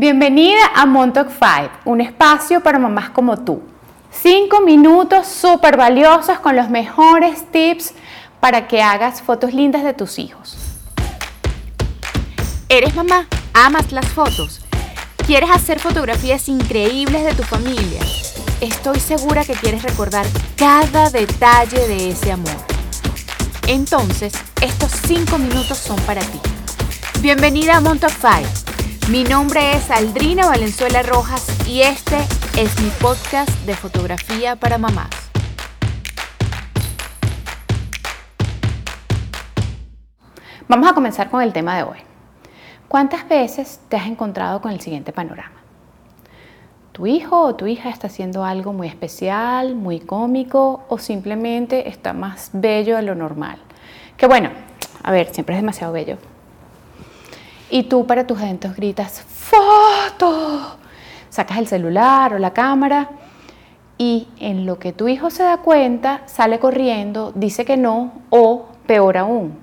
Bienvenida a Montauk 5, un espacio para mamás como tú. Cinco minutos súper valiosos con los mejores tips para que hagas fotos lindas de tus hijos. ¿Eres mamá? ¿Amas las fotos? ¿Quieres hacer fotografías increíbles de tu familia? Estoy segura que quieres recordar cada detalle de ese amor. Entonces, estos cinco minutos son para ti. Bienvenida a Montauk 5 mi nombre es Aldrina Valenzuela Rojas y este es mi podcast de fotografía para mamás. Vamos a comenzar con el tema de hoy. ¿Cuántas veces te has encontrado con el siguiente panorama? Tu hijo o tu hija está haciendo algo muy especial, muy cómico o simplemente está más bello de lo normal. Que bueno, a ver, siempre es demasiado bello, y tú para tus eventos gritas, ¡foto! Sacas el celular o la cámara y en lo que tu hijo se da cuenta, sale corriendo, dice que no o peor aún,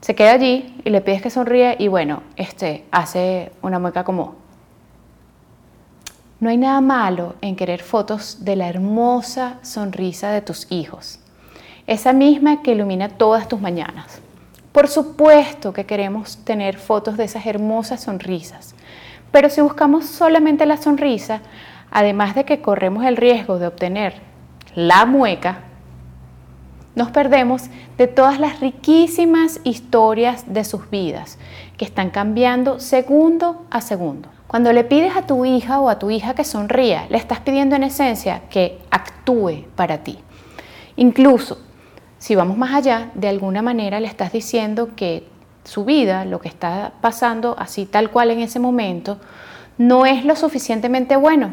se queda allí y le pides que sonríe y bueno, este hace una mueca como. No hay nada malo en querer fotos de la hermosa sonrisa de tus hijos, esa misma que ilumina todas tus mañanas. Por supuesto que queremos tener fotos de esas hermosas sonrisas, pero si buscamos solamente la sonrisa, además de que corremos el riesgo de obtener la mueca, nos perdemos de todas las riquísimas historias de sus vidas que están cambiando segundo a segundo. Cuando le pides a tu hija o a tu hija que sonría, le estás pidiendo en esencia que actúe para ti. Incluso si vamos más allá, de alguna manera le estás diciendo que su vida, lo que está pasando así tal cual en ese momento, no es lo suficientemente bueno.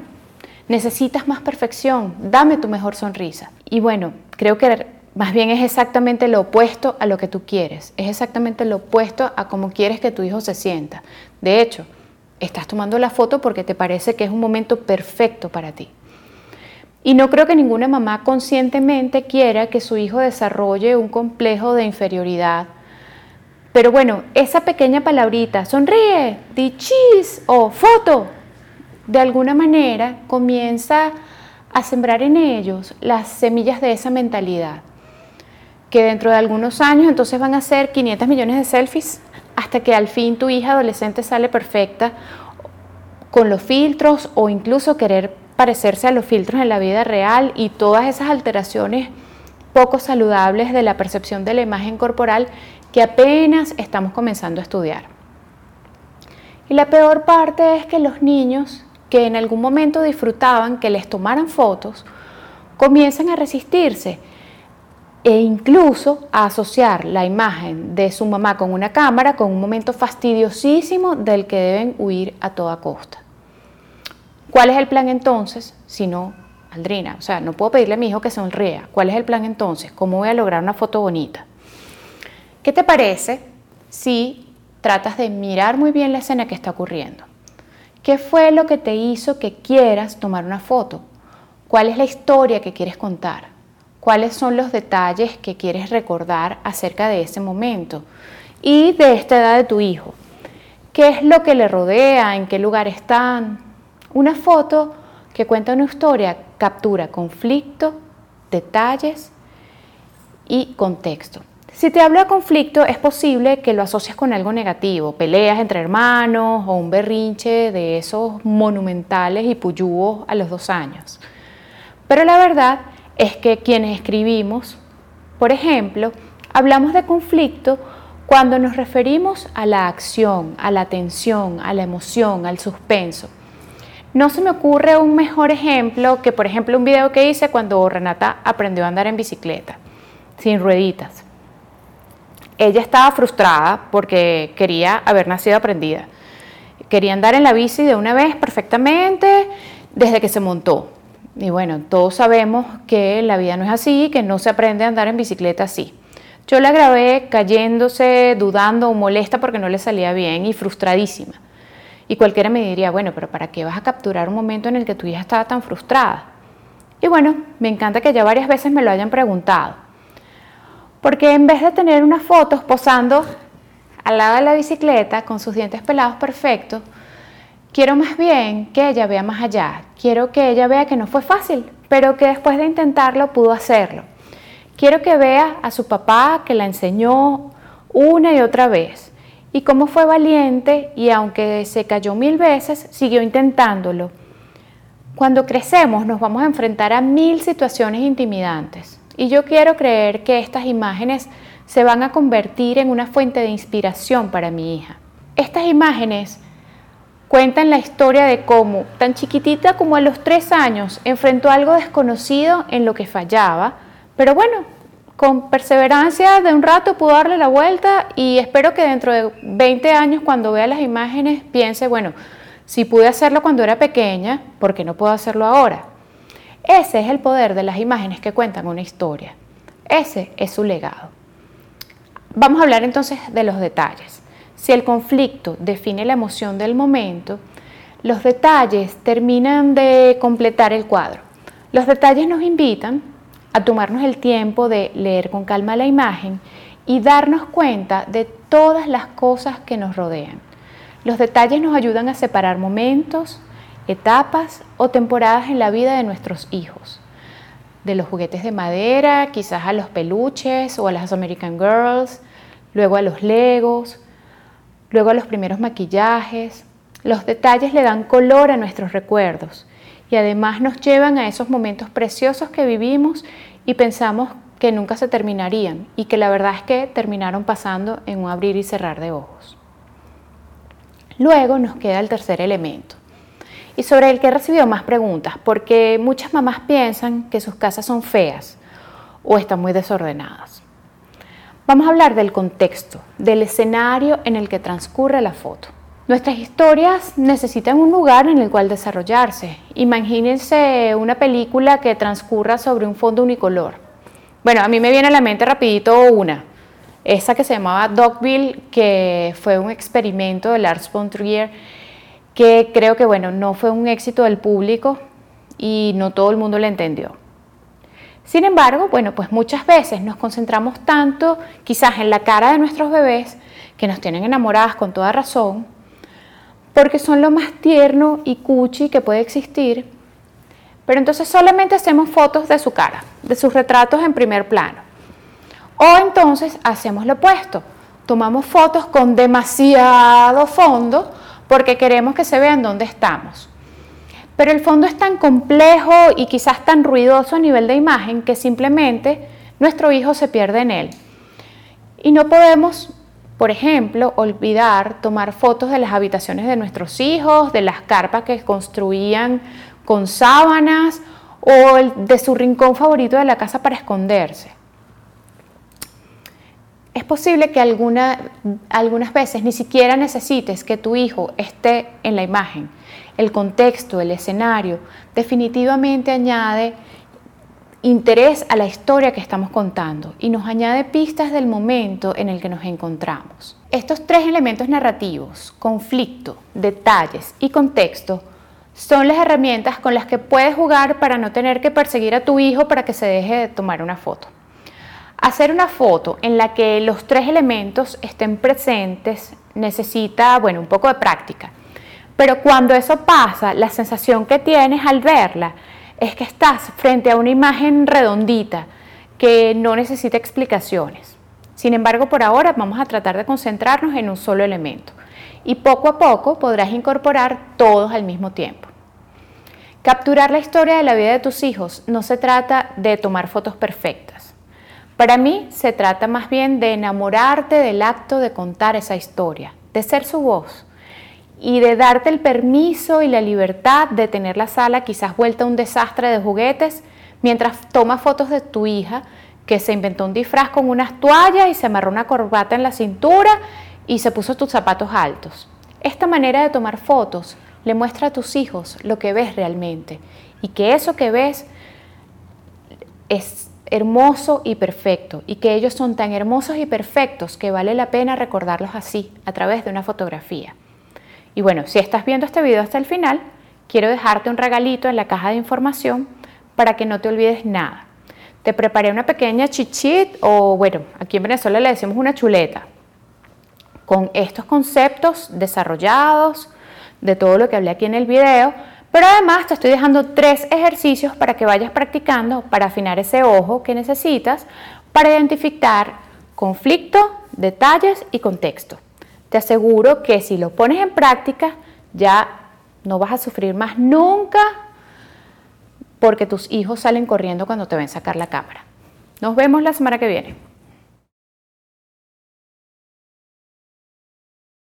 Necesitas más perfección, dame tu mejor sonrisa. Y bueno, creo que más bien es exactamente lo opuesto a lo que tú quieres, es exactamente lo opuesto a cómo quieres que tu hijo se sienta. De hecho, estás tomando la foto porque te parece que es un momento perfecto para ti. Y no creo que ninguna mamá conscientemente quiera que su hijo desarrolle un complejo de inferioridad. Pero bueno, esa pequeña palabrita, sonríe, di cheese o foto, de alguna manera comienza a sembrar en ellos las semillas de esa mentalidad. Que dentro de algunos años entonces van a ser 500 millones de selfies hasta que al fin tu hija adolescente sale perfecta con los filtros o incluso querer parecerse a los filtros en la vida real y todas esas alteraciones poco saludables de la percepción de la imagen corporal que apenas estamos comenzando a estudiar. Y la peor parte es que los niños que en algún momento disfrutaban que les tomaran fotos, comienzan a resistirse e incluso a asociar la imagen de su mamá con una cámara con un momento fastidiosísimo del que deben huir a toda costa. ¿Cuál es el plan entonces? Si no, Aldrina, o sea, no puedo pedirle a mi hijo que sonría. ¿Cuál es el plan entonces? ¿Cómo voy a lograr una foto bonita? ¿Qué te parece si tratas de mirar muy bien la escena que está ocurriendo? ¿Qué fue lo que te hizo que quieras tomar una foto? ¿Cuál es la historia que quieres contar? ¿Cuáles son los detalles que quieres recordar acerca de ese momento y de esta edad de tu hijo? ¿Qué es lo que le rodea? ¿En qué lugar están? Una foto que cuenta una historia captura conflicto, detalles y contexto. Si te hablo de conflicto, es posible que lo asocies con algo negativo, peleas entre hermanos o un berrinche de esos monumentales y puyúos a los dos años. Pero la verdad es que quienes escribimos, por ejemplo, hablamos de conflicto cuando nos referimos a la acción, a la tensión, a la emoción, al suspenso. No se me ocurre un mejor ejemplo que, por ejemplo, un video que hice cuando Renata aprendió a andar en bicicleta, sin rueditas. Ella estaba frustrada porque quería haber nacido aprendida. Quería andar en la bici de una vez perfectamente desde que se montó. Y bueno, todos sabemos que la vida no es así, que no se aprende a andar en bicicleta así. Yo la grabé cayéndose, dudando o molesta porque no le salía bien y frustradísima. Y cualquiera me diría, bueno, pero ¿para qué vas a capturar un momento en el que tu hija estaba tan frustrada? Y bueno, me encanta que ya varias veces me lo hayan preguntado. Porque en vez de tener unas fotos posando al lado de la bicicleta con sus dientes pelados perfectos, Quiero más bien que ella vea más allá. Quiero que ella vea que no fue fácil, pero que después de intentarlo pudo hacerlo. Quiero que vea a su papá que la enseñó una y otra vez y cómo fue valiente y aunque se cayó mil veces, siguió intentándolo. Cuando crecemos nos vamos a enfrentar a mil situaciones intimidantes y yo quiero creer que estas imágenes se van a convertir en una fuente de inspiración para mi hija. Estas imágenes cuentan la historia de cómo, tan chiquitita como a los tres años, enfrentó algo desconocido en lo que fallaba, pero bueno, con perseverancia de un rato pudo darle la vuelta y espero que dentro de 20 años cuando vea las imágenes piense, bueno, si pude hacerlo cuando era pequeña, ¿por qué no puedo hacerlo ahora? Ese es el poder de las imágenes que cuentan una historia. Ese es su legado. Vamos a hablar entonces de los detalles. Si el conflicto define la emoción del momento, los detalles terminan de completar el cuadro. Los detalles nos invitan a tomarnos el tiempo de leer con calma la imagen y darnos cuenta de todas las cosas que nos rodean. Los detalles nos ayudan a separar momentos, etapas o temporadas en la vida de nuestros hijos. De los juguetes de madera, quizás a los peluches o a las American Girls, luego a los Legos, luego a los primeros maquillajes. Los detalles le dan color a nuestros recuerdos y además nos llevan a esos momentos preciosos que vivimos y pensamos que nunca se terminarían y que la verdad es que terminaron pasando en un abrir y cerrar de ojos. Luego nos queda el tercer elemento y sobre el que he recibido más preguntas porque muchas mamás piensan que sus casas son feas o están muy desordenadas. Vamos a hablar del contexto, del escenario en el que transcurre la foto. Nuestras historias necesitan un lugar en el cual desarrollarse. Imagínense una película que transcurra sobre un fondo unicolor. Bueno, a mí me viene a la mente rapidito una, esa que se llamaba Dogville, que fue un experimento de Lars von Trier, que creo que bueno, no fue un éxito del público y no todo el mundo la entendió. Sin embargo, bueno, pues muchas veces nos concentramos tanto quizás en la cara de nuestros bebés que nos tienen enamoradas con toda razón, porque son lo más tierno y cuchi que puede existir, pero entonces solamente hacemos fotos de su cara, de sus retratos en primer plano. O entonces hacemos lo opuesto, tomamos fotos con demasiado fondo porque queremos que se vean dónde estamos. Pero el fondo es tan complejo y quizás tan ruidoso a nivel de imagen que simplemente nuestro hijo se pierde en él. Y no podemos, por ejemplo, olvidar tomar fotos de las habitaciones de nuestros hijos, de las carpas que construían con sábanas o de su rincón favorito de la casa para esconderse. Es posible que algunas veces ni siquiera necesites que tu hijo esté en la imagen el contexto, el escenario, definitivamente añade interés a la historia que estamos contando y nos añade pistas del momento en el que nos encontramos. Estos tres elementos narrativos, conflicto, detalles y contexto, son las herramientas con las que puedes jugar para no tener que perseguir a tu hijo para que se deje de tomar una foto. Hacer una foto en la que los tres elementos estén presentes necesita, bueno, un poco de práctica pero cuando eso pasa, la sensación que tienes al verla es que estás frente a una imagen redondita que no necesita explicaciones. Sin embargo, por ahora vamos a tratar de concentrarnos en un solo elemento y poco a poco podrás incorporar todos al mismo tiempo. Capturar la historia de la vida de tus hijos no se trata de tomar fotos perfectas. Para mí se trata más bien de enamorarte del acto de contar esa historia, de ser su voz, y de darte el permiso y la libertad de tener la sala quizás vuelta a un desastre de juguetes mientras tomas fotos de tu hija que se inventó un disfraz con unas toallas y se amarró una corbata en la cintura y se puso tus zapatos altos. Esta manera de tomar fotos le muestra a tus hijos lo que ves realmente y que eso que ves es hermoso y perfecto y que ellos son tan hermosos y perfectos que vale la pena recordarlos así a través de una fotografía. Y bueno, si estás viendo este video hasta el final, quiero dejarte un regalito en la caja de información para que no te olvides nada. Te preparé una pequeña chichit o bueno, aquí en Venezuela le decimos una chuleta con estos conceptos desarrollados de todo lo que hablé aquí en el video, pero además te estoy dejando tres ejercicios para que vayas practicando para afinar ese ojo que necesitas para identificar conflicto, detalles y contexto. Te aseguro que si lo pones en práctica ya no vas a sufrir más nunca porque tus hijos salen corriendo cuando te ven sacar la cámara. Nos vemos la semana que viene.